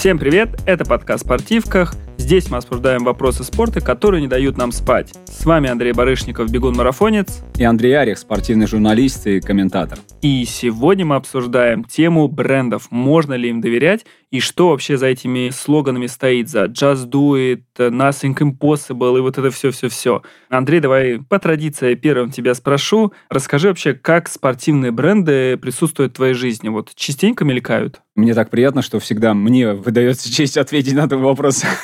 Всем привет, это подкаст «Спортивках». Здесь мы обсуждаем вопросы спорта, которые не дают нам спать. С вами Андрей Барышников, бегун-марафонец. И Андрей Арих, спортивный журналист и комментатор. И сегодня мы обсуждаем тему брендов. Можно ли им доверять и что вообще за этими слоганами стоит, за Just Do It, Nothing Impossible и вот это все-все-все. Андрей, давай по традиции первым тебя спрошу. Расскажи вообще, как спортивные бренды присутствуют в твоей жизни? Вот частенько мелькают? Мне так приятно, что всегда мне выдается честь ответить на этот вопрос.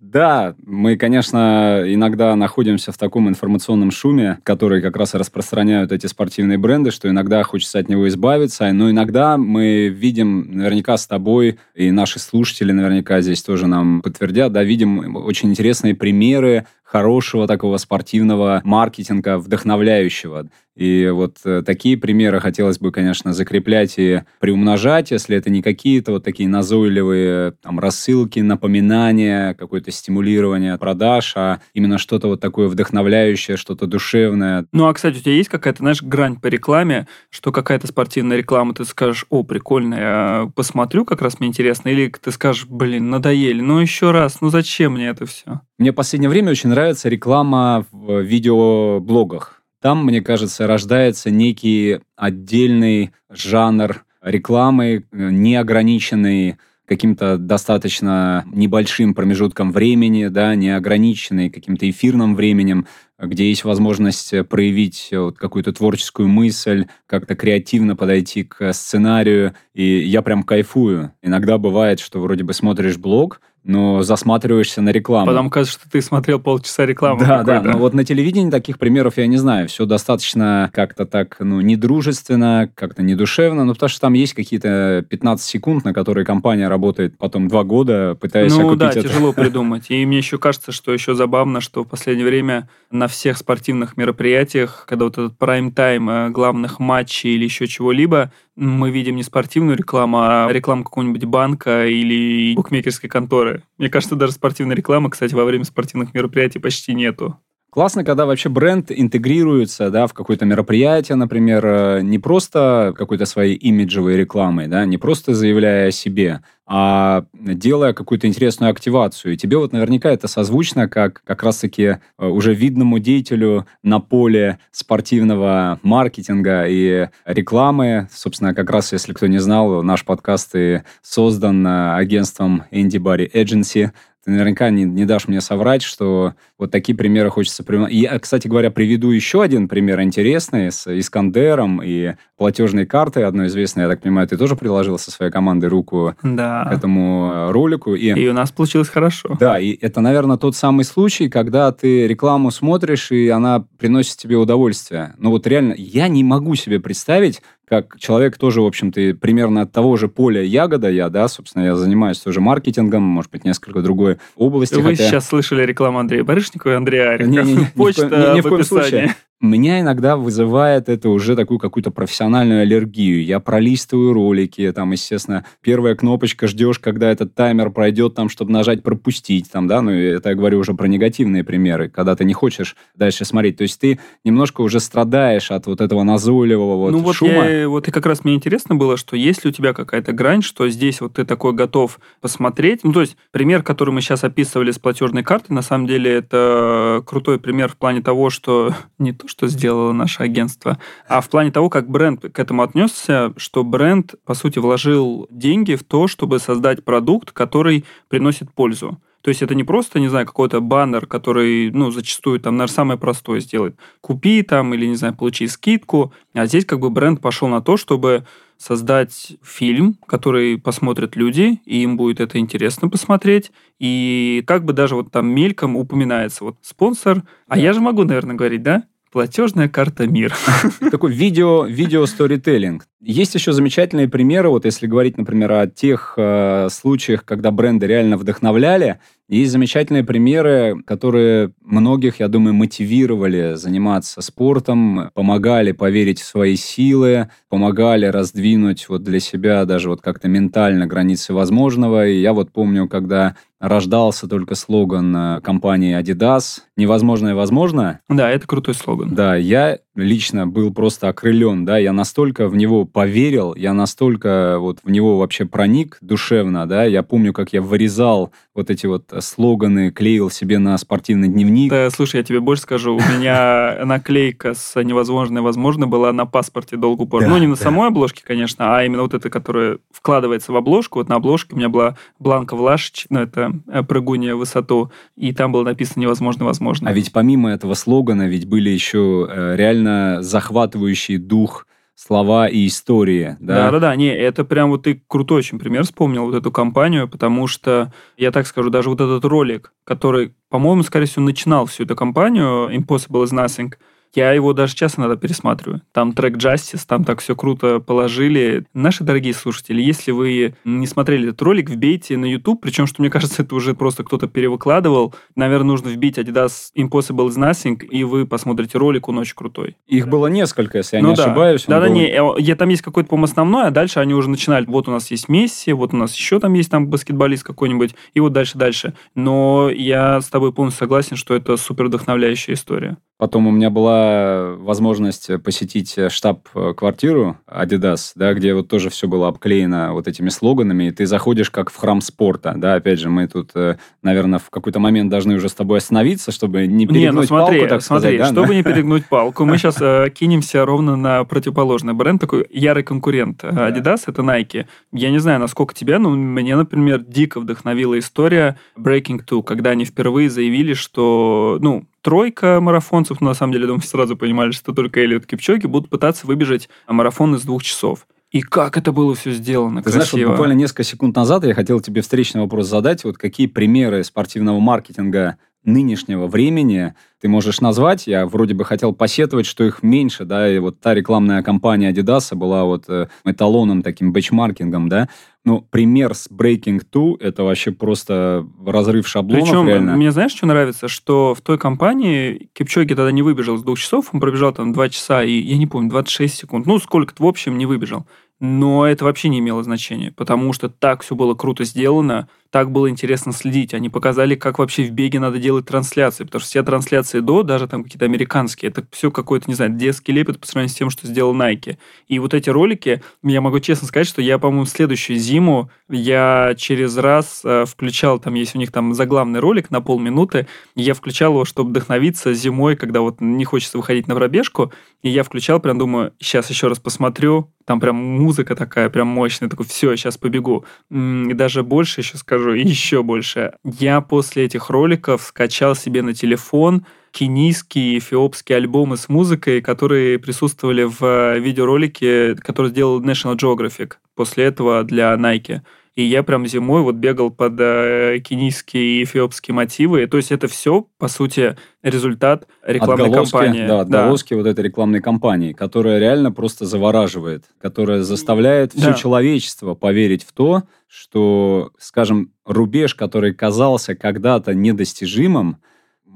Да, мы, конечно, иногда находимся в таком информационном шуме, который как раз и распространяют эти спортивные бренды, что иногда хочется от него избавиться, но иногда мы видим наверняка с тобой и наши слушатели наверняка здесь тоже нам подтвердят, да, видим очень интересные примеры хорошего такого спортивного маркетинга, вдохновляющего. И вот э, такие примеры хотелось бы, конечно, закреплять и приумножать, если это не какие-то вот такие назойливые там, рассылки, напоминания, какое-то стимулирование продаж, а именно что-то вот такое вдохновляющее, что-то душевное. Ну, а, кстати, у тебя есть какая-то, знаешь, грань по рекламе, что какая-то спортивная реклама, ты скажешь, о, прикольно, я посмотрю, как раз мне интересно, или ты скажешь, блин, надоели, ну еще раз, ну зачем мне это все? Мне в последнее время очень нравится реклама в видеоблогах там, мне кажется, рождается некий отдельный жанр рекламы, э, неограниченный каким-то достаточно небольшим промежутком времени, да, неограниченный каким-то эфирным временем, где есть возможность проявить вот какую-то творческую мысль, как-то креативно подойти к сценарию, и я прям кайфую. Иногда бывает, что вроде бы смотришь блог, но засматриваешься на рекламу. Потом кажется, что ты смотрел полчаса рекламы. Да, да, но вот на телевидении таких примеров я не знаю. Все достаточно как-то так, ну, недружественно, как-то недушевно, ну, потому что там есть какие-то 15 секунд, на которые компания работает потом два года, пытаясь ну, окупить да, это. тяжело придумать. И мне еще кажется, что еще забавно, что в последнее время на всех спортивных мероприятиях, когда вот этот прайм-тайм э, главных матчей или еще чего-либо, мы видим не спортивную рекламу, а рекламу какого-нибудь банка или букмекерской конторы. Мне кажется, даже спортивной рекламы, кстати, во время спортивных мероприятий почти нету. Классно, когда вообще бренд интегрируется да, в какое-то мероприятие, например, э, не просто какой-то своей имиджевой рекламой, да, не просто заявляя о себе, а делая какую-то интересную активацию. И тебе вот наверняка это созвучно, как как раз-таки э, уже видному деятелю на поле спортивного маркетинга и рекламы. Собственно, как раз, если кто не знал, наш подкаст и создан э, агентством Andy Barry Agency, ты наверняка не, не дашь мне соврать, что вот такие примеры хочется приводить. И, кстати говоря, приведу еще один пример интересный с Искандером и платежной картой одной известной. Я так понимаю, ты тоже приложил со своей командой руку да. к этому э, ролику. И, и у нас получилось хорошо. Да, и это, наверное, тот самый случай, когда ты рекламу смотришь, и она приносит тебе удовольствие. Ну вот реально, я не могу себе представить, как человек тоже, в общем-то, примерно от того же поля ягода я, да, собственно, я занимаюсь тоже маркетингом, может быть, несколько другой области. Вы хотя... сейчас слышали рекламу Андрея Барышникова и Андрея Арика. Не, не, не, Почта ни, ни, ни в, в описании. Меня иногда вызывает это уже такую какую-то профессиональную аллергию. Я пролистываю ролики, там, естественно, первая кнопочка ждешь, когда этот таймер пройдет, там, чтобы нажать пропустить, там, да, ну, это я говорю уже про негативные примеры, когда ты не хочешь дальше смотреть. То есть ты немножко уже страдаешь от вот этого назойливого вот ну, вот шума. Я, вот и как раз мне интересно было, что есть ли у тебя какая-то грань, что здесь вот ты такой готов посмотреть. Ну, то есть пример, который мы сейчас описывали с платежной картой, на самом деле это крутой пример в плане того, что не то, что сделало наше агентство, а в плане того, как бренд к этому отнесся, что бренд, по сути, вложил деньги в то, чтобы создать продукт, который приносит пользу. То есть это не просто, не знаю, какой-то баннер, который, ну, зачастую там, наверное, самое простое сделает. Купи там или, не знаю, получи скидку. А здесь как бы бренд пошел на то, чтобы создать фильм, который посмотрят люди, и им будет это интересно посмотреть. И как бы даже вот там мельком упоминается вот спонсор. А я же могу, наверное, говорить, да? Платежная карта МИР. Такой видео, видео сторителлинг. Есть еще замечательные примеры, вот если говорить, например, о тех э, случаях, когда бренды реально вдохновляли. Есть замечательные примеры, которые многих, я думаю, мотивировали заниматься спортом, помогали поверить в свои силы, помогали раздвинуть вот для себя даже вот как-то ментально границы возможного. И я вот помню, когда рождался только слоган э, компании Adidas «Невозможное возможно». Да, это крутой слоган. Да, я лично был просто окрылен, да, я настолько в него поверил, я настолько вот в него вообще проник душевно, да, я помню, как я вырезал вот эти вот слоганы, клеил себе на спортивный дневник. Да, слушай, я тебе больше скажу, у меня наклейка с «Невозможное возможно» была на паспорте долгую пору. Ну, не на самой обложке, конечно, а именно вот эта, которая вкладывается в обложку. Вот на обложке у меня была Бланка Влашич, ну, это э, прыгунья в высоту, и там было написано «Невозможно возможно». А ведь помимо этого слогана ведь были еще э, реально захватывающий дух слова и истории. Да, да, да, не, это прям вот ты крутой очень пример вспомнил, вот эту компанию, потому что, я так скажу, даже вот этот ролик, который, по-моему, скорее всего, начинал всю эту компанию, Impossible is Nothing, я его даже сейчас иногда пересматриваю. Там трек Justice, там так все круто положили. Наши дорогие слушатели, если вы не смотрели этот ролик, вбейте на YouTube, причем, что мне кажется, это уже просто кто-то перевыкладывал. Наверное, нужно вбить Adidas Impossible is Nothing, и вы посмотрите ролик, он очень крутой. Их было несколько, если я ну, не да. ошибаюсь. Да, да, был... не, э, я, там есть какой-то, по-моему, основной, а дальше они уже начинали. Вот у нас есть Месси, вот у нас еще там есть там баскетболист какой-нибудь, и вот дальше-дальше. Но я с тобой полностью согласен, что это супер вдохновляющая история. Потом у меня была возможность посетить штаб-квартиру Adidas, да, где вот тоже все было обклеено вот этими слоганами, и ты заходишь как в храм спорта, да, опять же, мы тут, э, наверное, в какой-то момент должны уже с тобой остановиться, чтобы не перегнуть не, ну смотри, палку, так смотри, сказать. Да? Чтобы не перегнуть палку, мы сейчас э, кинемся ровно на противоположный бренд, такой ярый конкурент. Adidas — это Nike. Я не знаю, насколько тебя, но мне, например, дико вдохновила история Breaking Two, когда они впервые заявили, что, ну, тройка марафонцев, но на самом деле, думаю, сразу понимали, что только Элliот Кипчоги будут пытаться выбежать марафон из двух часов. И как это было все сделано Ты красиво. знаешь, вот буквально несколько секунд назад я хотел тебе встречный вопрос задать. Вот какие примеры спортивного маркетинга нынешнего времени ты можешь назвать. Я вроде бы хотел посетовать, что их меньше, да, и вот та рекламная кампания Adidas была вот э, эталоном, таким бэчмаркингом, да. Ну, пример с Breaking 2 это вообще просто разрыв шаблонов Причем, реально. мне знаешь, что нравится? Что в той компании Кипчоги тогда не выбежал с двух часов, он пробежал там 2 часа и, я не помню, 26 секунд. Ну, сколько-то в общем не выбежал. Но это вообще не имело значения, потому что так все было круто сделано, так было интересно следить. Они показали, как вообще в беге надо делать трансляции, потому что все трансляции до, даже там какие-то американские, это все какой-то, не знаю, детский лепет по сравнению с тем, что сделал Nike. И вот эти ролики, я могу честно сказать, что я, по-моему, следующую зиму я через раз э, включал, там есть у них там заглавный ролик на полминуты, я включал его, чтобы вдохновиться зимой, когда вот не хочется выходить на пробежку, и я включал, прям думаю, сейчас еще раз посмотрю, там прям музыка такая, прям мощная, такой, все, сейчас побегу. И даже больше еще скажу, еще больше. Я после этих роликов скачал себе на телефон кенийские эфиопские альбомы с музыкой, которые присутствовали в э, видеоролике, который сделал National Geographic после этого для Nike. И я прям зимой вот бегал под э, кенийские и эфиопские мотивы. То есть это все, по сути, результат рекламной отголоски, кампании. Да, отголоски да. вот этой рекламной кампании, которая реально просто завораживает, которая заставляет все да. человечество поверить в то, что, скажем, рубеж, который казался когда-то недостижимым,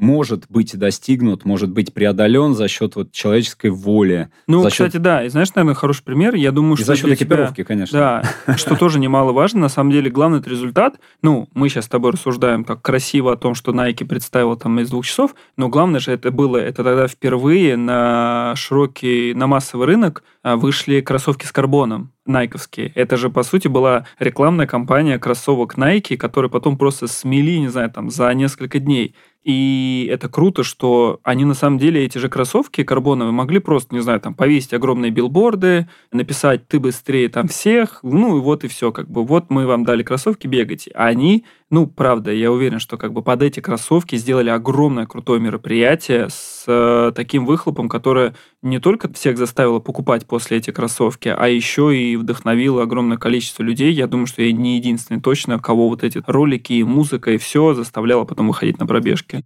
может быть достигнут, может быть преодолен за счет вот человеческой воли. Ну, за кстати, счет... да. И знаешь, наверное, хороший пример. Я думаю, и что за счет экипировки, тебя... конечно. Да, что тоже немаловажно. На самом деле, главный результат. Ну, мы сейчас с тобой рассуждаем так красиво о том, что Nike представил там из двух часов, но главное же это было, это тогда впервые на широкий, на массовый рынок а, вышли кроссовки с карбоном найковские. Это же, по сути, была рекламная кампания кроссовок Nike, которые потом просто смели, не знаю, там, за несколько дней. И это круто, что они на самом деле, эти же кроссовки карбоновые, могли просто, не знаю, там, повесить огромные билборды, написать «ты быстрее там всех», ну и вот и все, как бы, вот мы вам дали кроссовки, бегайте. А они ну, правда, я уверен, что как бы под эти кроссовки сделали огромное крутое мероприятие с э, таким выхлопом, которое не только всех заставило покупать после эти кроссовки, а еще и вдохновило огромное количество людей. Я думаю, что я не единственный точно, кого вот эти ролики и музыка и все заставляло потом выходить на пробежки.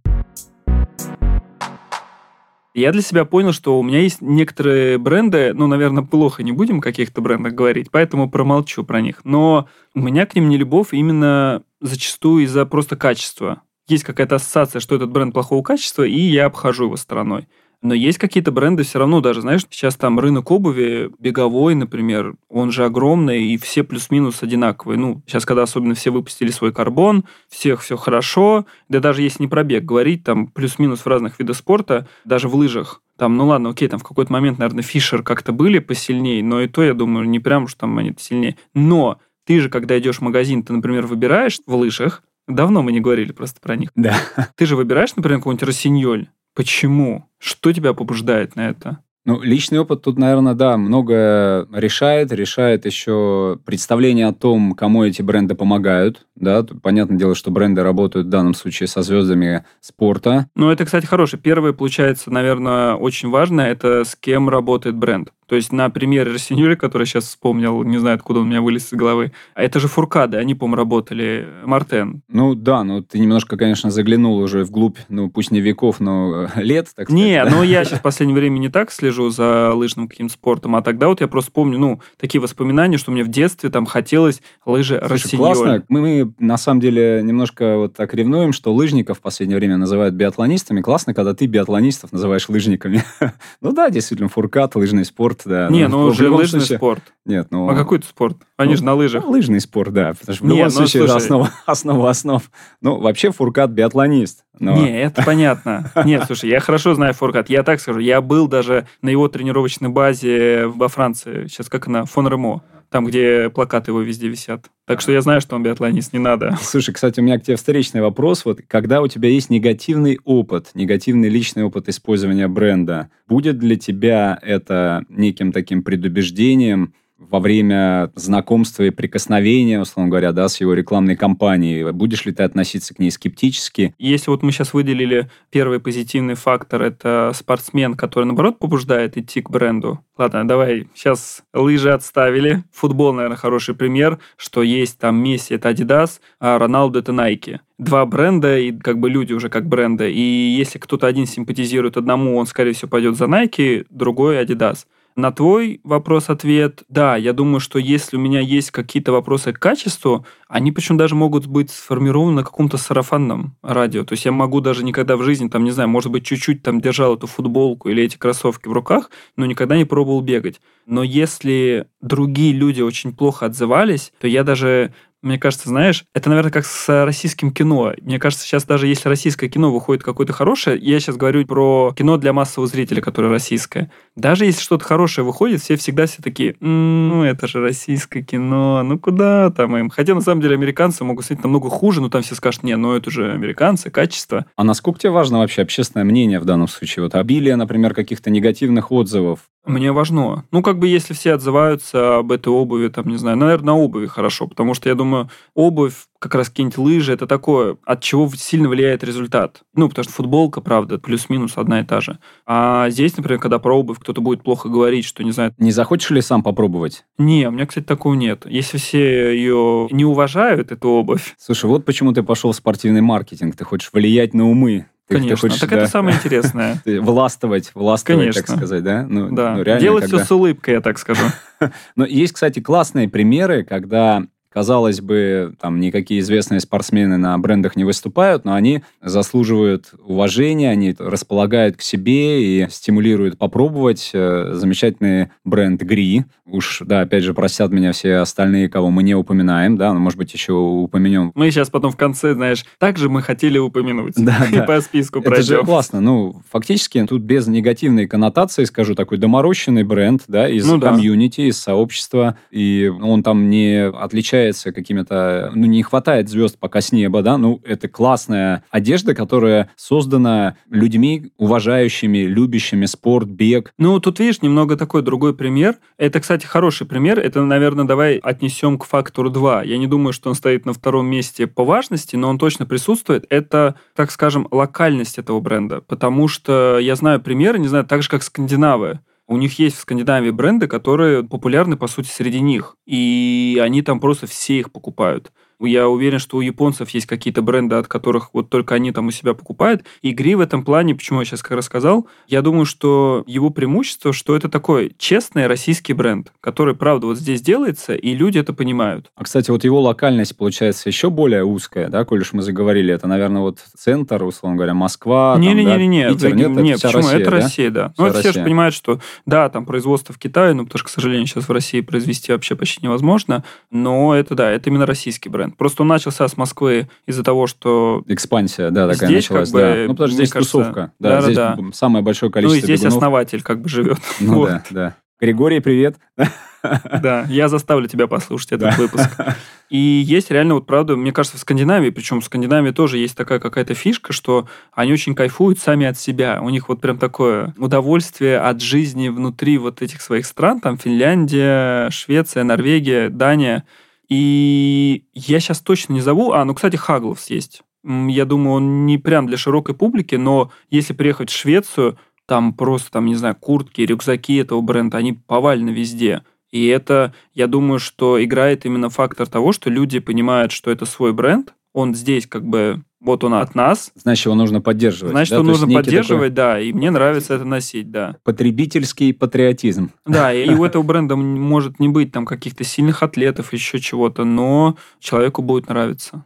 Я для себя понял, что у меня есть некоторые бренды, ну, наверное, плохо не будем о каких-то брендах говорить, поэтому промолчу про них. Но у меня к ним не любовь именно зачастую из-за просто качества. есть какая-то ассоциация, что этот бренд плохого качества, и я обхожу его стороной. Но есть какие-то бренды все равно, даже, знаешь, сейчас там рынок обуви, беговой, например, он же огромный, и все плюс-минус одинаковые. Ну, сейчас, когда особенно все выпустили свой карбон, всех все хорошо, да даже если не про бег говорить, там плюс-минус в разных видах спорта, даже в лыжах, там, ну ладно, окей, там в какой-то момент, наверное, Фишер как-то были посильнее, но и то, я думаю, не прям, что там они сильнее. Но ты же, когда идешь в магазин, ты, например, выбираешь в лыжах, давно мы не говорили просто про них. Да. Ты же выбираешь, например, какой-нибудь Росиньоль. Почему? Что тебя побуждает на это? Ну, личный опыт тут, наверное, да, многое решает. Решает еще представление о том, кому эти бренды помогают. Да, тут понятное дело, что бренды работают в данном случае со звездами спорта. Ну, это, кстати, хорошее. Первое, получается, наверное, очень важно, это с кем работает бренд. То есть на примере Рассиньюля, который сейчас вспомнил, не знаю, откуда он у меня вылез из головы, а это же Фуркады, они, по-моему, работали, Мартен. Ну да, ну ты немножко, конечно, заглянул уже вглубь, ну пусть не веков, но э, лет, так сказать. Не, да? ну я сейчас в последнее время не так слежу за лыжным каким-то спортом, а тогда вот я просто помню, ну, такие воспоминания, что мне в детстве там хотелось лыжи Рассиньоль. классно. Мы, мы на самом деле немножко вот так ревнуем, что лыжников в последнее время называют биатлонистами. Классно, когда ты биатлонистов называешь лыжниками. ну да, действительно, фуркат, лыжный спорт, спорт, да. Не, ну, ну уже лыжный случае... спорт. Нет, ну... А какой это спорт? Они ну, же на лыжах. Ну, лыжный спорт, да. Потому что в любом Нет, ну, случае слушай... это основа, основа основ. Ну, вообще Фуркат биатлонист. Но... Не, это понятно. Нет, слушай, я хорошо знаю Фуркат. Я так скажу, я был даже на его тренировочной базе во Франции. Сейчас как она? Фон Ремо там, где плакаты его везде висят. Так что я знаю, что он биатлонист, не надо. Слушай, кстати, у меня к тебе встречный вопрос. Вот когда у тебя есть негативный опыт, негативный личный опыт использования бренда, будет для тебя это неким таким предубеждением, во время знакомства и прикосновения, условно говоря, да, с его рекламной кампанией? Будешь ли ты относиться к ней скептически? Если вот мы сейчас выделили первый позитивный фактор, это спортсмен, который, наоборот, побуждает идти к бренду. Ладно, давай, сейчас лыжи отставили. Футбол, наверное, хороший пример, что есть там Месси, это Adidas, а Роналду это Nike два бренда, и как бы люди уже как бренда. И если кто-то один симпатизирует одному, он, скорее всего, пойдет за Nike, другой Adidas. На твой вопрос-ответ, да, я думаю, что если у меня есть какие-то вопросы к качеству, они причем даже могут быть сформированы на каком-то сарафанном радио. То есть я могу даже никогда в жизни, там, не знаю, может быть, чуть-чуть там держал эту футболку или эти кроссовки в руках, но никогда не пробовал бегать. Но если другие люди очень плохо отзывались, то я даже мне кажется, знаешь, это, наверное, как с российским кино. Мне кажется, сейчас даже если российское кино выходит какое-то хорошее, я сейчас говорю про кино для массового зрителя, которое российское. Даже если что-то хорошее выходит, все всегда все такие, м-м, ну это же российское кино, ну куда там им? Хотя на самом деле американцы могут снять намного хуже, но там все скажут, не, ну это же американцы, качество. А насколько тебе важно вообще общественное мнение в данном случае? Вот обилие, например, каких-то негативных отзывов мне важно. Ну, как бы, если все отзываются об этой обуви, там, не знаю, наверное, на обуви хорошо, потому что я думаю, обувь, как раз какие-нибудь лыжи, это такое, от чего сильно влияет результат. Ну, потому что футболка, правда, плюс-минус одна и та же. А здесь, например, когда про обувь кто-то будет плохо говорить, что, не знаю... Не захочешь ли сам попробовать? Не, у меня, кстати, такого нет. Если все ее не уважают, эту обувь... Слушай, вот почему ты пошел в спортивный маркетинг. Ты хочешь влиять на умы Конечно, хочешь, так да, это самое интересное. Властвовать, властвовать, Конечно. так сказать, да? Ну, да, ну, реально, делать когда... все с улыбкой, я так скажу. Но есть, кстати, классные примеры, когда Казалось бы, там никакие известные спортсмены на брендах не выступают, но они заслуживают уважения, они располагают к себе и стимулируют попробовать. Э, замечательный бренд Гри. Уж, да, опять же, простят меня все остальные, кого мы не упоминаем, да, но, может быть, еще упомянем. Мы сейчас потом в конце, знаешь, также мы хотели упомянуть. Да, и да. по списку пройдем. Это же классно. Ну, фактически, тут без негативной коннотации, скажу, такой доморощенный бренд, да, из ну, комьюнити, да. из сообщества, и он там не отличается отличается какими-то... Ну, не хватает звезд пока с неба, да, ну, это классная одежда, которая создана людьми, уважающими, любящими спорт, бег. Ну, тут, видишь, немного такой другой пример. Это, кстати, хороший пример. Это, наверное, давай отнесем к фактору 2. Я не думаю, что он стоит на втором месте по важности, но он точно присутствует. Это, так скажем, локальность этого бренда. Потому что я знаю примеры, не знаю, так же, как скандинавы. У них есть в Скандинавии бренды, которые популярны, по сути, среди них. И они там просто все их покупают. Я уверен, что у японцев есть какие-то бренды, от которых вот только они там у себя покупают. И Гри в этом плане, почему я сейчас как рассказал, я думаю, что его преимущество, что это такой честный российский бренд, который, правда, вот здесь делается, и люди это понимают. А, кстати, вот его локальность получается еще более узкая, да, коль уж мы заговорили, это, наверное, вот центр, условно говоря, Москва, Не-не-не, там, да, Питер, нет, нет, почему? Россия, это да? Россия, да. Ну, это все же понимают, что да, там производство в Китае, ну, потому что, к сожалению, сейчас в России произвести вообще почти невозможно, но это, да, это именно российский бренд. Просто начался с Москвы из-за того, что... Экспансия, да, такая здесь, началась, как бы, да. Ну, потому что здесь кажется, тусовка, да, да, здесь да. самое большое количество Ну, и здесь бегунов. основатель как бы живет. Ну, Вот. да, да. Григорий, привет. Да, я заставлю тебя послушать этот Да. выпуск. И есть реально, вот правда, мне кажется, в Скандинавии, причем в Скандинавии тоже есть такая какая-то фишка, что они очень кайфуют сами от себя. У них вот прям такое удовольствие от жизни внутри вот этих своих стран, там Финляндия, Швеция, Норвегия, Дания. И я сейчас точно не зову, а, ну, кстати, Хагловс есть. Я думаю, он не прям для широкой публики, но если приехать в Швецию, там просто, там, не знаю, куртки, рюкзаки этого бренда, они повально везде. И это, я думаю, что играет именно фактор того, что люди понимают, что это свой бренд, он здесь как бы, вот он от нас, Значит, его нужно поддерживать. значит, да? его нужно поддерживать, да, и мне нравится это носить, да. такой Потребительский патриотизм. Да, и у этого бренда может не быть там каких-то сильных атлетов, еще чего-то, но человеку будет нравиться.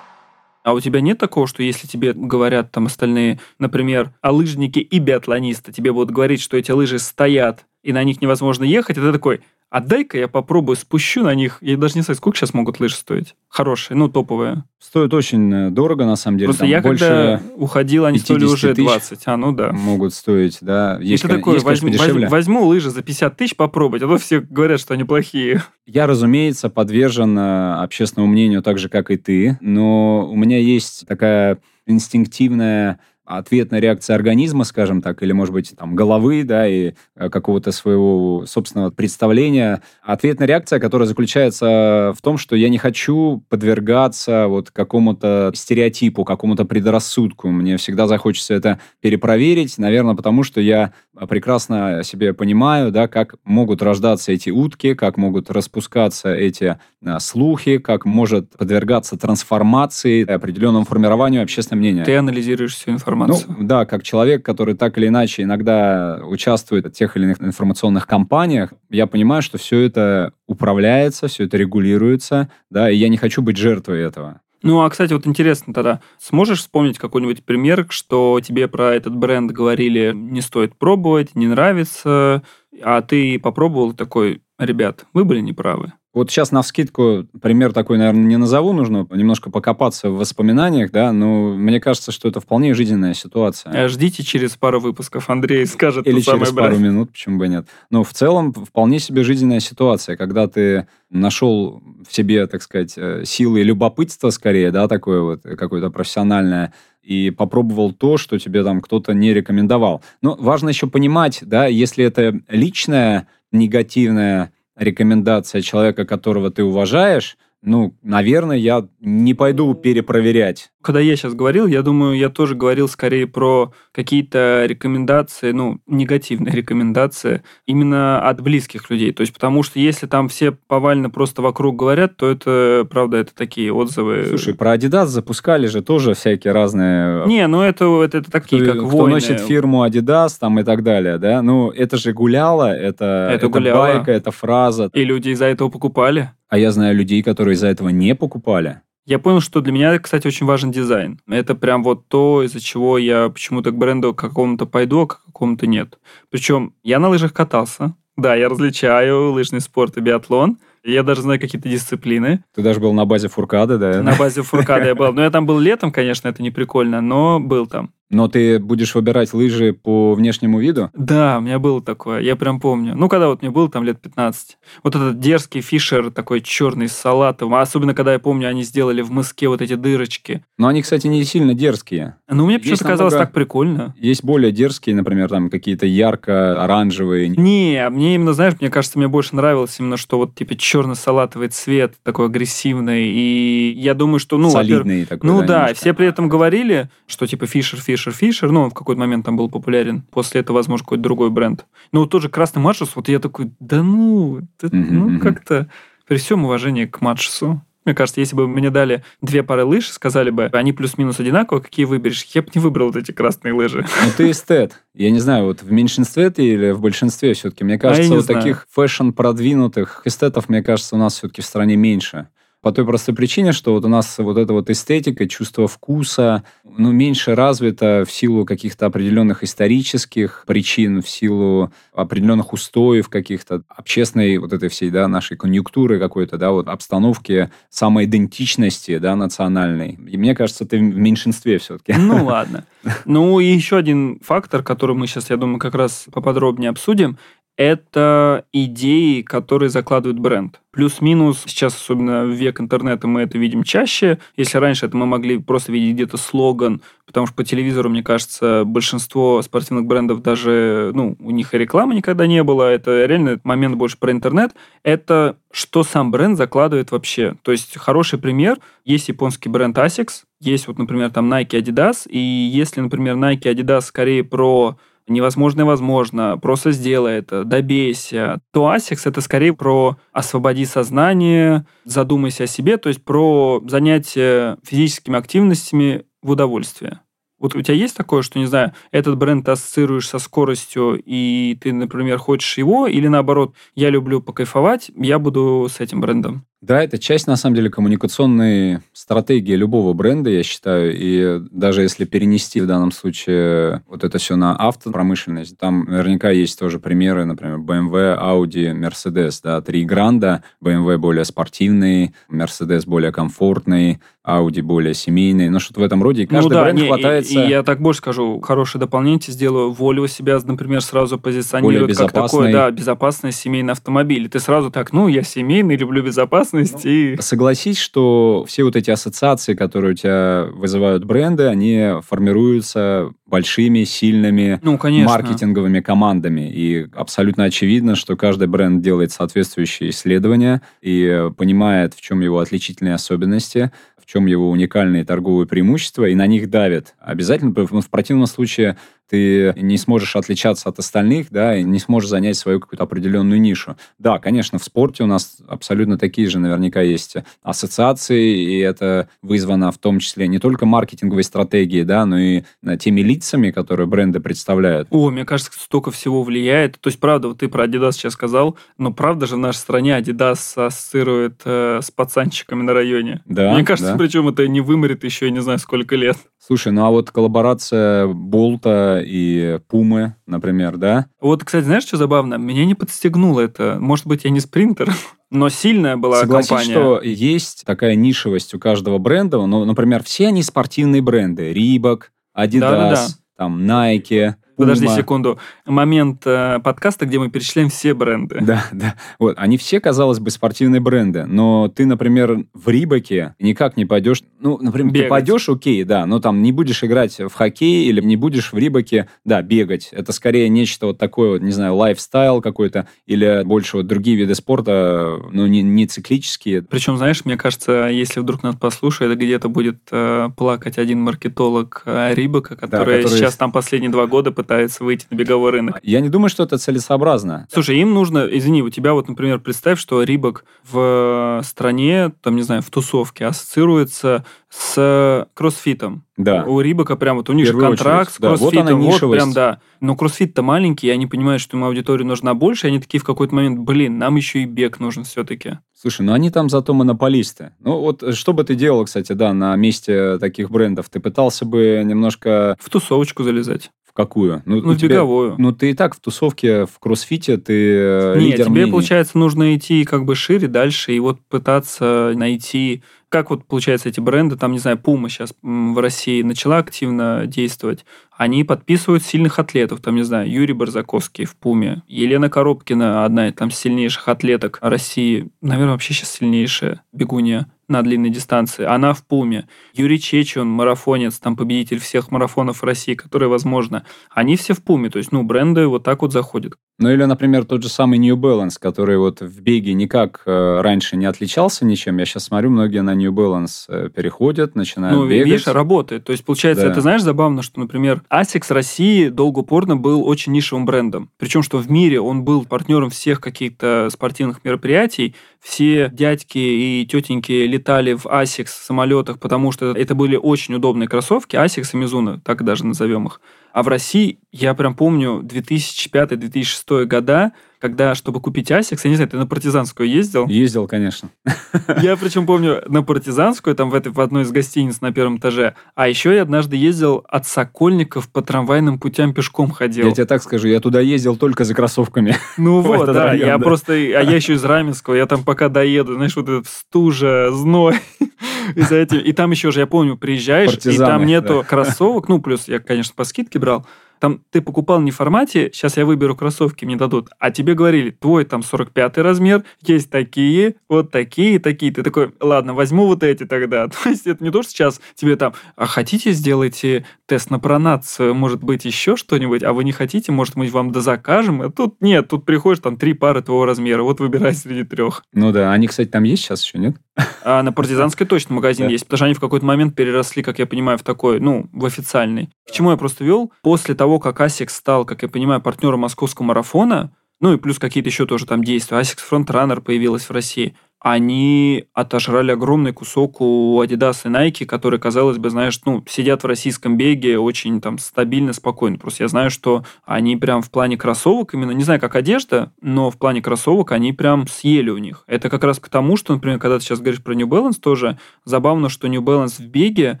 А у тебя нет такого, что если тебе говорят там остальные, например, о лыжнике и биатлонисты, тебе будут говорить, что эти лыжи стоят, и на них невозможно ехать, и ты такой, а дай-ка я попробую, спущу на них. Я даже не знаю, сколько сейчас могут лыжи стоить. Хорошие, ну, топовые. Стоит очень э, дорого, на самом деле. Просто Там я больше когда уходил, они стоили 50 уже тысяч. 20. А, ну да. могут стоить, да. Есть, кон- такой, есть, возьму, возьму- возьму лыжи за 50 тысяч попробовать, а то все говорят, что они плохие. Я, разумеется, подвержен э, общественному мнению так же, как и ты, но у меня есть такая инстинктивная ответная реакция организма, скажем так, или, может быть, там, головы, да, и э, какого-то своего собственного представления. Ответная реакция, которая заключается в том, что я не хочу подвергаться вот какому-то стереотипу, какому-то предрассудку. Мне всегда захочется это перепроверить, наверное, потому что я прекрасно себе понимаю, да, как могут рождаться эти утки, как могут распускаться эти а, слухи, как может подвергаться трансформации, определенному формированию общественного мнения. Ты анализируешь всю Ну, информацию. да, как человек, который так или иначе иногда участвует в тех или иных информационных кампаниях, я понимаю, что все это управляется, все это регулируется, да, и я не хочу быть жертвой этого. Ну, а, кстати, вот интересно тогда, сможешь вспомнить какой-нибудь пример, что тебе про этот бренд говорили, не стоит пробовать, не нравится, а ты попробовал такой, ребят, вы были неправы. Вот сейчас на вскидку пример такой, наверное, не назову, нужно немножко покопаться в воспоминаниях, да, но мне кажется, что это вполне жизненная ситуация. А Ждите через пару выпусков, Андрей скажет Или через пару брать. минут, почему бы нет. Но в целом вполне себе жизненная ситуация, когда ты нашел в себе, так сказать, э, силы и любопытство скорее, да, такое вот э, какое-то профессиональное, и попробовал то, что тебе там кто-то не рекомендовал. Но важно еще понимать, да, если это личная негативная рекомендация человека, которого ты уважаешь, ну, наверное, я не пойду перепроверять. Когда я сейчас говорил, я думаю, я тоже говорил скорее про какие-то рекомендации, ну, негативные рекомендации именно от близких людей. То есть, потому что если там все повально просто вокруг говорят, то это, правда, это такие отзывы. Слушай, про Adidas запускали же тоже всякие разные Не, ну это, это, это такие, кто, как кто войны. носит фирму Adidas там и так далее, да? Ну, это же гуляло, это, Это гуляло. байка, это фраза. И люди из-за этого покупали. А я знаю людей, которые из-за этого не покупали. Я понял, что для меня, кстати, очень важен дизайн. Это прям вот то, из-за чего я почему-то к бренду какому-то пойду, а к какому-то нет. Причем я на лыжах катался. Да, я различаю лыжный спорт и биатлон. Я даже знаю какие-то дисциплины. Ты даже был на базе Фуркады, да? На базе Фуркада я был. Но я там был летом, конечно, это не прикольно, но был там. Но ты будешь выбирать лыжи по внешнему виду? Да, у меня было такое, я прям помню. Ну, когда вот мне было там лет 15. Вот этот дерзкий фишер, такой черный с салатом. А особенно, когда я помню, они сделали в мыске вот эти дырочки. Но они, кстати, не сильно дерзкие. Ну, мне почему-то казалось так прикольно. Есть более дерзкие, например, там какие-то ярко-оранжевые. Не, мне именно, знаешь, мне кажется, мне больше нравилось именно, что вот типа черно-салатовый цвет, такой агрессивный. И я думаю, что, ну, солидные такой, Ну да, немножко. все при этом говорили, что типа Фишер, Фишер, Фишер, ну, он в какой-то момент там был популярен. После этого, возможно, какой-то другой бренд. Ну, вот тоже Красный Маршус, вот я такой, да ну, это, Мгм, ну, как-то... При всем уважении к Матшесу, мне кажется, если бы мне дали две пары лыж, сказали бы, они плюс-минус одинаковые, какие выберешь, я бы не выбрал вот эти красные лыжи. Ну, ты эстет. Я не знаю, вот в меньшинстве ты или в большинстве все-таки. Мне кажется, а вот знаю. таких фэшн-продвинутых эстетов, мне кажется, у нас все-таки в стране меньше. По той простой причине, что вот у нас вот эта вот эстетика, чувство вкуса, ну, меньше развито в силу каких-то определенных исторических причин, в силу определенных устоев каких-то, общественной вот этой всей, да, нашей конъюнктуры какой-то, да, вот обстановки самоидентичности, да, национальной. И мне кажется, ты в меньшинстве все-таки. Ну, ладно. Ну, и еще один фактор, который мы сейчас, я думаю, как раз поподробнее обсудим, это идеи, которые закладывает бренд. Плюс-минус, сейчас, особенно в век интернета, мы это видим чаще. Если раньше это мы могли просто видеть где-то слоган, потому что по телевизору, мне кажется, большинство спортивных брендов даже, ну, у них и рекламы никогда не было. Это реально момент больше про интернет. Это что сам бренд закладывает вообще. То есть хороший пример. Есть японский бренд Asics, есть вот, например, там Nike, Adidas, и если, например, Nike, Adidas скорее про невозможное возможно, просто сделай это, добейся, то ASICS это скорее про освободи сознание, задумайся о себе, то есть про занятие физическими активностями в удовольствие. Вот у тебя есть такое, что, не знаю, этот бренд ты ассоциируешь со скоростью, и ты, например, хочешь его, или наоборот, я люблю покайфовать, я буду с этим брендом? Да, это часть, на самом деле, коммуникационной стратегии любого бренда, я считаю. И даже если перенести в данном случае вот это все на автопромышленность, там наверняка есть тоже примеры, например, BMW, Audi, Mercedes, да, три гранда, BMW более спортивный, Mercedes более комфортный, Audi более семейный, ну что-то в этом роде. И каждый ну, да, бренд не, хватается... И, и я так больше скажу, хорошее дополнение сделаю. Volvo себя, например, сразу позиционирует как такой, да, безопасный семейный автомобиль. И ты сразу так, ну, я семейный, люблю безопасность и... Согласись, что все вот эти ассоциации, которые у тебя вызывают бренды, они формируются большими, сильными ну, маркетинговыми командами. И абсолютно очевидно, что каждый бренд делает соответствующие исследования и понимает, в чем его отличительные особенности, в чем его уникальные торговые преимущества, и на них давит. Обязательно, в противном случае ты не сможешь отличаться от остальных, да, и не сможешь занять свою какую-то определенную нишу. Да, конечно, в спорте у нас абсолютно такие же наверняка есть ассоциации, и это вызвано в том числе не только маркетинговой стратегией, да, но и теми лицами, которые бренды представляют. О, мне кажется, столько всего влияет. То есть, правда, вот ты про Adidas сейчас сказал, но правда же в нашей стране Adidas ассоциирует э, с пацанчиками на районе. Да, Мне кажется, да. причем это не выморит еще, я не знаю, сколько лет. Слушай, ну а вот коллаборация Болта и Пумы, например, да? Вот, кстати, знаешь, что забавно? Меня не подстегнуло это. Может быть, я не спринтер, но сильная была Согласись, компания. что есть такая нишевость у каждого бренда. Ну, например, все они спортивные бренды. Рибок, Adidas, Да-да-да. там Nike, Подожди секунду. Момент э, подкаста, где мы перечисляем все бренды. Да, да. Вот, они все, казалось бы, спортивные бренды, но ты, например, в Рибаке никак не пойдешь... Ну, например, бегать. ты пойдешь, окей, да, но там не будешь играть в хоккей или не будешь в Рибаке, да, бегать. Это скорее нечто вот такое, вот, не знаю, лайфстайл какой-то или больше вот другие виды спорта, ну, не, не циклические. Причем, знаешь, мне кажется, если вдруг нас послушает, где-то будет э, плакать один маркетолог э, Рибака, который, да, который сейчас там последние два года пытается выйти на беговой рынок. Я не думаю, что это целесообразно. Слушай, им нужно, извини, у тебя вот, например, представь, что Рибок в стране, там, не знаю, в тусовке ассоциируется с кроссфитом. Да. У Рибака прям вот у них же контракт очередь. с кроссфитом. Да, вот, вот прям, да. Но кроссфит-то маленький, и они понимают, что им аудитория нужна больше, и они такие в какой-то момент, блин, нам еще и бег нужен все-таки. Слушай, ну они там зато монополисты. Ну вот что бы ты делал, кстати, да, на месте таких брендов? Ты пытался бы немножко... В тусовочку залезать какую? Ну, ну тебе, беговую. Ну, ты и так в тусовке, в кроссфите, ты э, Нет, лидер тебе, мнений. получается, нужно идти как бы шире, дальше, и вот пытаться найти как вот, получается, эти бренды, там, не знаю, Puma сейчас в России начала активно действовать, они подписывают сильных атлетов, там, не знаю, Юрий Барзаковский в Пуме, Елена Коробкина, одна из там сильнейших атлеток России, наверное, вообще сейчас сильнейшая бегунья на длинной дистанции. Она в Пуме. Юрий Чечун, марафонец, там победитель всех марафонов России, которые возможно. Они все в Пуме. То есть, ну, бренды вот так вот заходят. Ну или, например, тот же самый New Balance, который вот в беге никак э, раньше не отличался ничем. Я сейчас смотрю, многие на New Balance э, переходят, начинают ну, бегать. видишь, работает. То есть, получается, да. это, знаешь, забавно, что, например, Asics России долго упорно был очень нишевым брендом. Причем, что в мире он был партнером всех каких-то спортивных мероприятий, все дядьки и тетеньки летали в Asics самолетах, потому что это были очень удобные кроссовки, Asics и Mizuno, так даже назовем их. А в России, я прям помню, 2005-2006 года, когда, чтобы купить Asics, я не знаю, ты на партизанскую ездил? Ездил, конечно. Я причем помню на партизанскую, там в, этой, в одной из гостиниц на первом этаже. А еще я однажды ездил от Сокольников по трамвайным путям пешком ходил. Я тебе так скажу, я туда ездил только за кроссовками. Ну вот, да, район, я да. просто, а я еще из Раменского, я там пока доеду, знаешь, вот этот стужа, зной. И, за этим, и там еще же, я помню, приезжаешь, Партизаны, и там нету да. кроссовок, ну, плюс я, конечно, по скидке брал, там ты покупал не в формате, сейчас я выберу кроссовки, мне дадут, а тебе говорили, твой там 45 размер, есть такие, вот такие, такие. Ты такой, ладно, возьму вот эти тогда. То есть это не то, что сейчас тебе там, а хотите сделайте тест на пронацию, может быть, еще что-нибудь, а вы не хотите, может, мы вам дозакажем. А тут нет, тут приходишь, там три пары твоего размера, вот выбирай среди трех. Ну да, они, кстати, там есть сейчас еще, нет? А на партизанской точно магазин есть, потому что они в какой-то момент переросли, как я понимаю, в такой, ну, в официальный. К чему я просто вел? После того, как ASICS стал, как я понимаю, партнером московского марафона, ну и плюс какие-то еще тоже там действия. ASICS Frontrunner появилась в России они отожрали огромный кусок у Adidas и Nike, которые, казалось бы, знаешь, ну, сидят в российском беге очень там стабильно, спокойно. Просто я знаю, что они прям в плане кроссовок, именно, не знаю, как одежда, но в плане кроссовок они прям съели у них. Это как раз к тому, что, например, когда ты сейчас говоришь про New Balance, тоже забавно, что New Balance в беге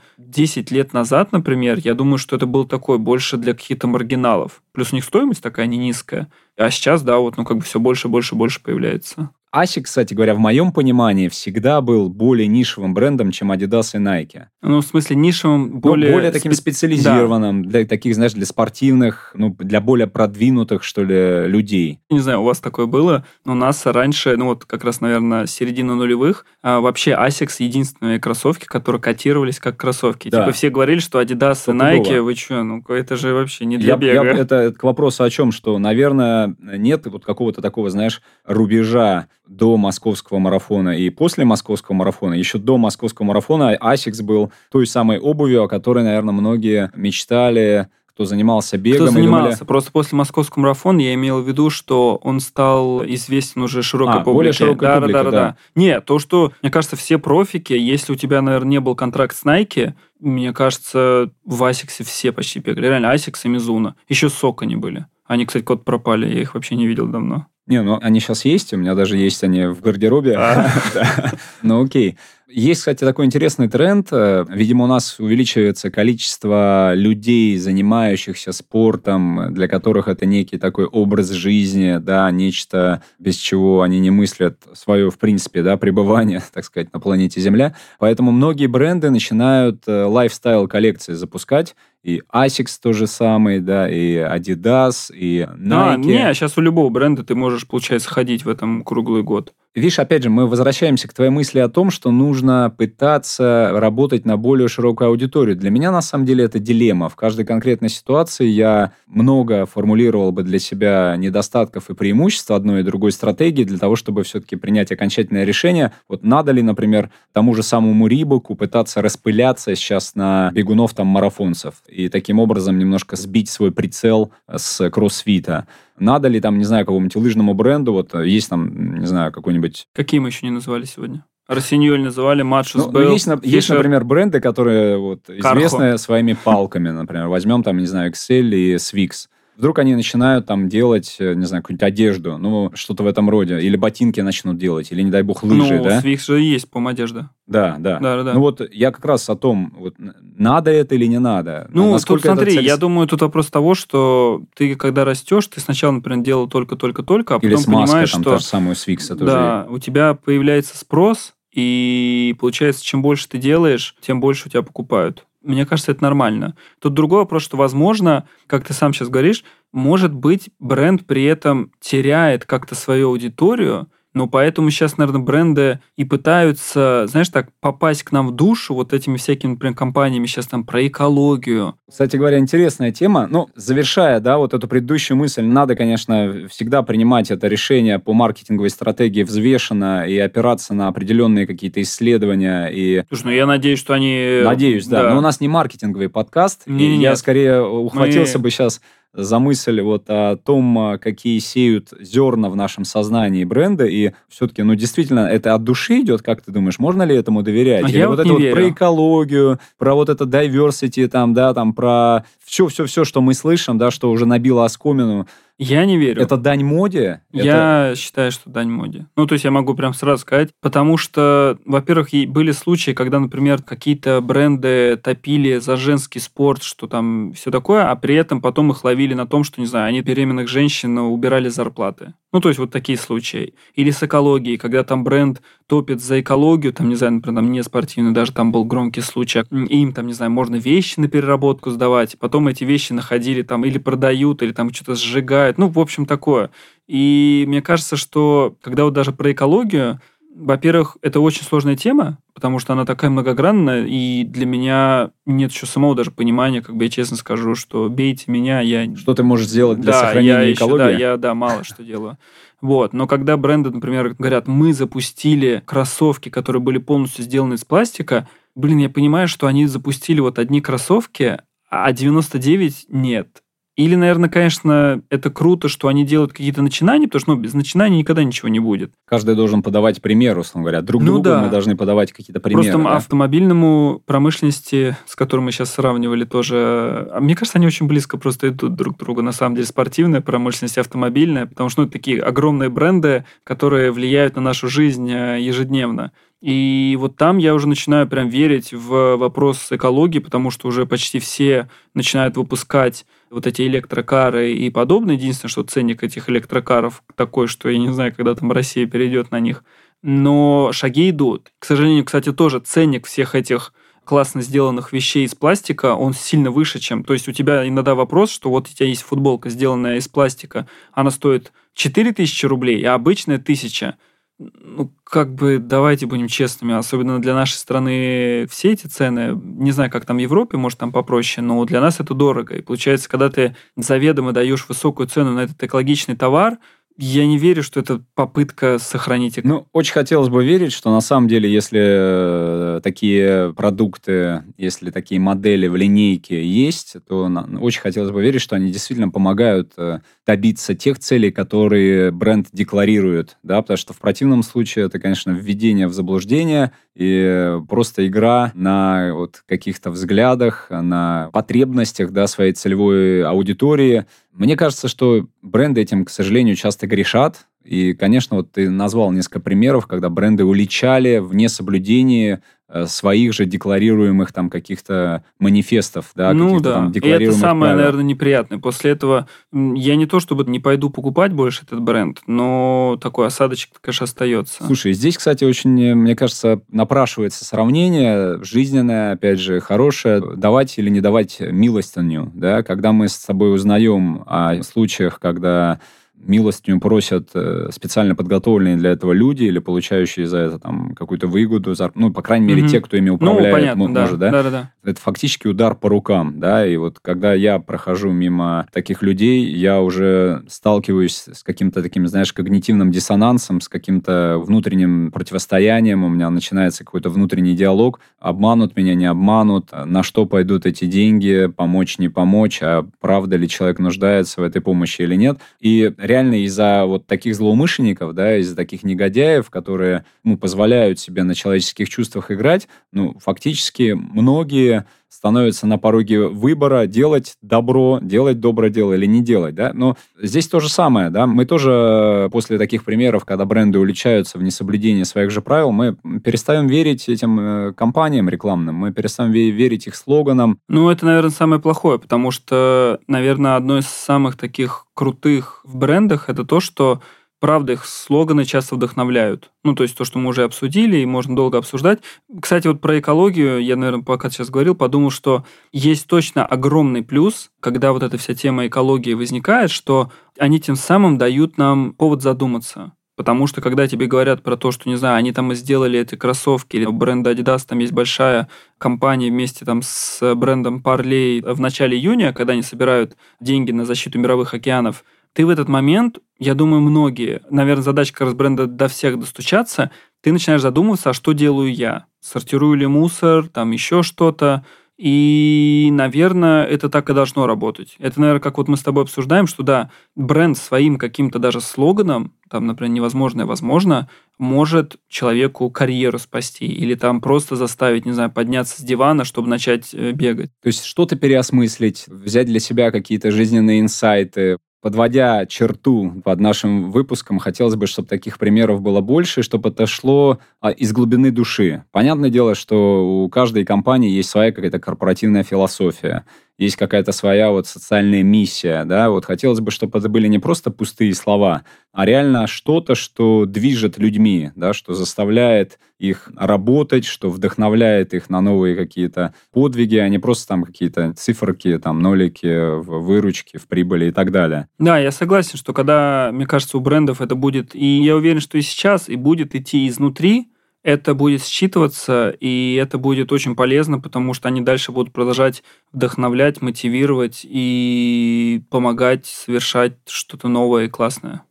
10 лет назад, например, я думаю, что это был такой больше для каких-то маргиналов. Плюс у них стоимость такая не низкая. А сейчас, да, вот, ну, как бы все больше, больше, больше появляется. Асик, кстати говоря, в моем понимании всегда был более нишевым брендом, чем Adidas и Nike. Ну, в смысле, нишевым, ну, более... Ну, более таким спе... специализированным, да. для таких, знаешь, для спортивных, ну, для более продвинутых, что ли, людей. Не знаю, у вас такое было, но у нас раньше, ну, вот как раз, наверное, середина нулевых, а, вообще Asics единственные кроссовки, которые котировались как кроссовки. Да. Типа все говорили, что Adidas и Nike, вы что, ну, это же вообще не для я, бега. Я, это, это к вопросу о чем, что, наверное, нет вот какого-то такого, знаешь, рубежа до московского марафона и после московского марафона. Еще до московского марафона Asics был той самой обувью, о которой, наверное, многие мечтали, кто занимался бегом. Кто занимался. Думали... Просто после московского марафона я имел в виду, что он стал известен уже широкой а, публике. более широкой да, публике, да, да, да, да. Нет, то, что, мне кажется, все профики, если у тебя, наверное, не был контракт с Nike, мне кажется, в Asics е все почти бегали. Реально, Asics и Mizuno. Еще Saucony были. Они, кстати, куда-то пропали, я их вообще не видел давно. Не, ну они сейчас есть, у меня даже есть они в гардеробе. А. Ну окей. Есть, кстати, такой интересный тренд. Видимо, у нас увеличивается количество людей, занимающихся спортом, для которых это некий такой образ жизни, да, нечто, без чего они не мыслят свое, в принципе, да, пребывание, так сказать, на планете Земля. Поэтому многие бренды начинают э, lifestyle-коллекции запускать, и Asics то же самое, да, и Adidas, и Nike. А, не, сейчас у любого бренда ты можешь, получается, ходить в этом круглый год. Видишь, опять же, мы возвращаемся к твоей мысли о том, что нужно пытаться работать на более широкую аудиторию. Для меня, на самом деле, это дилемма. В каждой конкретной ситуации я много формулировал бы для себя недостатков и преимуществ одной и другой стратегии для того, чтобы все-таки принять окончательное решение. Вот надо ли, например, тому же самому Рибоку пытаться распыляться сейчас на бегунов там марафонцев и таким образом немножко сбить свой прицел с кроссфита. Надо ли там, не знаю, какому-нибудь лыжному бренду, вот э, есть там, не знаю, какой-нибудь... Какие мы еще не назвали сегодня? Арсеньоль называли, Матшус ну, был. Есть, есть, например, бренды, которые вот, известны своими палками. Например, возьмем там, не знаю, Excel и Swix. Вдруг они начинают там делать, э, не знаю, какую-нибудь одежду, ну, что-то в этом роде. Или ботинки начнут делать, или, не дай бог, лыжи, ну, да? Ну, же есть, по-моему, одежда. Да, да. Да, да. Ну вот я как раз о том, вот, надо это или не надо. Ну, Насколько тут смотри, цель... я думаю, тут вопрос того, что ты, когда растешь, ты сначала, например, делал только-только-только, а потом или смазка, понимаешь, там, что... Та же самую Свикса тоже. Да, у тебя появляется спрос, и получается, чем больше ты делаешь, тем больше у тебя покупают. Мне кажется, это нормально. Тут другой вопрос, что, возможно, как ты сам сейчас говоришь, может быть, бренд при этом теряет как-то свою аудиторию, но поэтому сейчас, наверное, бренды и пытаются, знаешь, так попасть к нам в душу вот этими всякими, например, компаниями сейчас там про экологию. Кстати говоря, интересная тема. Ну, завершая, да, вот эту предыдущую мысль, надо, конечно, всегда принимать это решение по маркетинговой стратегии взвешенно и опираться на определенные какие-то исследования. И... Слушай, ну я надеюсь, что они... Надеюсь, да. да. Но у нас не маркетинговый подкаст. Не, и не, я скорее ухватился Мы... бы сейчас за мысль вот о том, а, какие сеют зерна в нашем сознании бренда, и все-таки, ну, действительно, это от души идет, как ты думаешь, можно ли этому доверять? А Или я вот вот это вот верю. про экологию, про вот это diversity, там, да, там, про все-все-все, что мы слышим, да, что уже набило оскомину, Я не верю. это дань моде? Это- Я считаю, что дань моде. Ну, то есть я могу прям сразу сказать, потому что, во-первых, были случаи, когда, например, какие-то бренды топили за женский спорт, что там все такое, а при этом потом их ловили на том, что, не знаю, они беременных женщин убирали зарплаты. Ну, то есть вот такие случаи. Или с экологией, когда там бренд топит за экологию, там, не знаю, например, там не спортивный, даже там был громкий случай, им там, не знаю, можно вещи на переработку сдавать, потом эти вещи находили там или продают, или там что-то сжигают, ну, в общем, такое. И мне кажется, что когда вот даже про экологию, во-первых, это очень сложная тема, потому что она такая многогранная, и для меня нет еще самого даже понимания, как бы я честно скажу, что бейте меня, я... Что ты можешь сделать для да, сохранения я еще, экологии? да, я, да, мало что делаю. Вот, но когда бренды, например, говорят, мы запустили кроссовки, которые были полностью сделаны из пластика, блин, я понимаю, что они запустили вот одни кроссовки, а 99 нет. Или, наверное, конечно, это круто, что они делают какие-то начинания, потому что ну, без начинаний никогда ничего не будет. Каждый должен подавать пример, условно говоря. Друг Ну другу да. мы должны подавать какие-то примеры. Просто да? автомобильному промышленности, с которой мы сейчас сравнивали тоже, а мне кажется, они очень близко просто идут друг к другу. На самом деле спортивная промышленность автомобильная, потому что ну, это такие огромные бренды, которые влияют на нашу жизнь э, ежедневно. И вот там я уже начинаю прям верить в вопрос экологии, потому что уже почти все начинают выпускать вот эти электрокары и подобное. Единственное, что ценник этих электрокаров такой, что я не знаю, когда там Россия перейдет на них. Но шаги идут. К сожалению, кстати, тоже ценник всех этих классно сделанных вещей из пластика, он сильно выше, чем... То есть у тебя иногда вопрос, что вот у тебя есть футболка, сделанная из пластика, она стоит 4000 рублей, а обычная 1000 ну, как бы, давайте будем честными, особенно для нашей страны все эти цены, не знаю, как там в Европе, может, там попроще, но для нас это дорого. И получается, когда ты заведомо даешь высокую цену на этот экологичный товар, я не верю, что это попытка сохранить... Ну, очень хотелось бы верить, что на самом деле, если э, такие продукты, если такие модели в линейке есть, то на- очень хотелось бы верить, что они действительно помогают э, добиться тех целей, которые бренд декларирует, да, потому что в противном случае это, конечно, введение в заблуждение и просто игра на вот каких-то взглядах, на потребностях, да, своей целевой аудитории. Мне кажется, что бренды этим, к сожалению, часто грешат. И, конечно, вот ты назвал несколько примеров, когда бренды уличали в несоблюдении э, своих же декларируемых там каких-то манифестов, да, ну каких-то да, там и это декларируемых самое, правил. наверное, неприятное. После этого я не то чтобы не пойду покупать больше этот бренд, но такой осадочек, конечно, остается. Слушай, здесь, кстати, очень, э, мне кажется, напрашивается сравнение жизненное, опять же, хорошее, давать или не давать милостыню, да, когда мы с тобой узнаем о случаях, когда милостыню просят э, специально подготовленные для этого люди или получающие за это там какую-то выгоду, зар- ну, по крайней мере, Мгм. те, кто ими Ну, управляет, понятно, мо- да. может, да? да, да, да. это фактически удар по рукам, да, и вот когда я прохожу мимо таких людей, я уже сталкиваюсь с каким-то таким, знаешь, когнитивным диссонансом, с каким-то внутренним противостоянием, у меня начинается какой-то внутренний диалог, обманут меня, не обманут, на что пойдут эти деньги, помочь, не помочь, а правда ли человек нуждается в этой помощи или нет. И реально из-за вот таких злоумышленников, да, из-за таких негодяев, которые, ну, позволяют себе на человеческих чувствах играть, ну, фактически многие становятся на пороге выбора делать добро, делать доброе дело или не делать, да. Но здесь то же самое, да. Мы тоже после таких примеров, когда бренды уличаются в несоблюдении своих же правил, мы перестаем верить этим э, компаниям рекламным, мы перестаем ве- верить их слоганам. Ну, это, наверное, самое плохое, потому что, наверное, одно из самых таких крутых в брендах это то, что правда, их слоганы часто вдохновляют. Ну, то есть то, что мы уже обсудили, и можно долго обсуждать. Кстати, вот про экологию, я, наверное, пока сейчас говорил, подумал, что есть точно огромный плюс, когда вот эта вся тема экологии возникает, что они тем самым дают нам повод задуматься. Потому что когда тебе говорят про то, что, не знаю, они там и сделали эти кроссовки, или бренда Adidas там есть большая компания вместе там с брендом Parley в начале июня, когда они собирают деньги на защиту мировых океанов, ты в этот момент, я думаю, многие, наверное, задача как раз бренда до всех достучаться, ты начинаешь задумываться, а что делаю я? Сортирую ли мусор, там еще что-то? И, наверное, это так и должно работать. Это, наверное, как вот мы с тобой обсуждаем, что да, бренд своим каким-то даже слоганом, там, например, невозможное возможно, может человеку карьеру спасти или там просто заставить, не знаю, подняться с дивана, чтобы начать э, бегать. То есть что-то переосмыслить, взять для себя какие-то жизненные инсайты, Подводя черту под нашим выпуском, хотелось бы, чтобы таких примеров было больше, чтобы это шло а, из глубины души. Понятное дело, что у каждой компании есть своя какая-то корпоративная философия есть какая-то своя вот социальная миссия, да, вот хотелось бы, чтобы это были не просто пустые слова, а реально что-то, что движет людьми, да, что заставляет их работать, что вдохновляет их на новые какие-то подвиги, а не просто там какие-то циферки, там нолики в выручке, в прибыли и так далее. Да, я согласен, что когда, мне кажется, у брендов это будет, и я уверен, что и сейчас, и будет идти изнутри, это будет считываться, и это будет очень полезно, потому что они дальше будут продолжать вдохновлять, мотивировать и помогать совершать что-то новое и классное.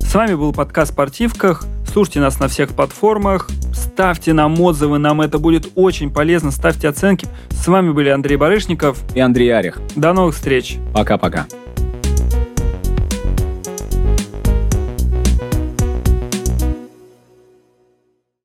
С вами был подкаст «Спортивках». Слушайте нас на всех платформах. Ставьте нам отзывы, нам это будет очень полезно. Ставьте оценки. С вами были Андрей Барышников и Андрей Арих. До новых встреч. Пока-пока.